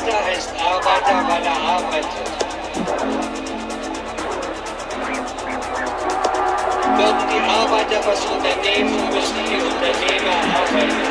Arbeiter heißt Arbeiter, weil er arbeitet. Würden die Arbeiter was unternehmen, müssen die Unternehmer arbeiten.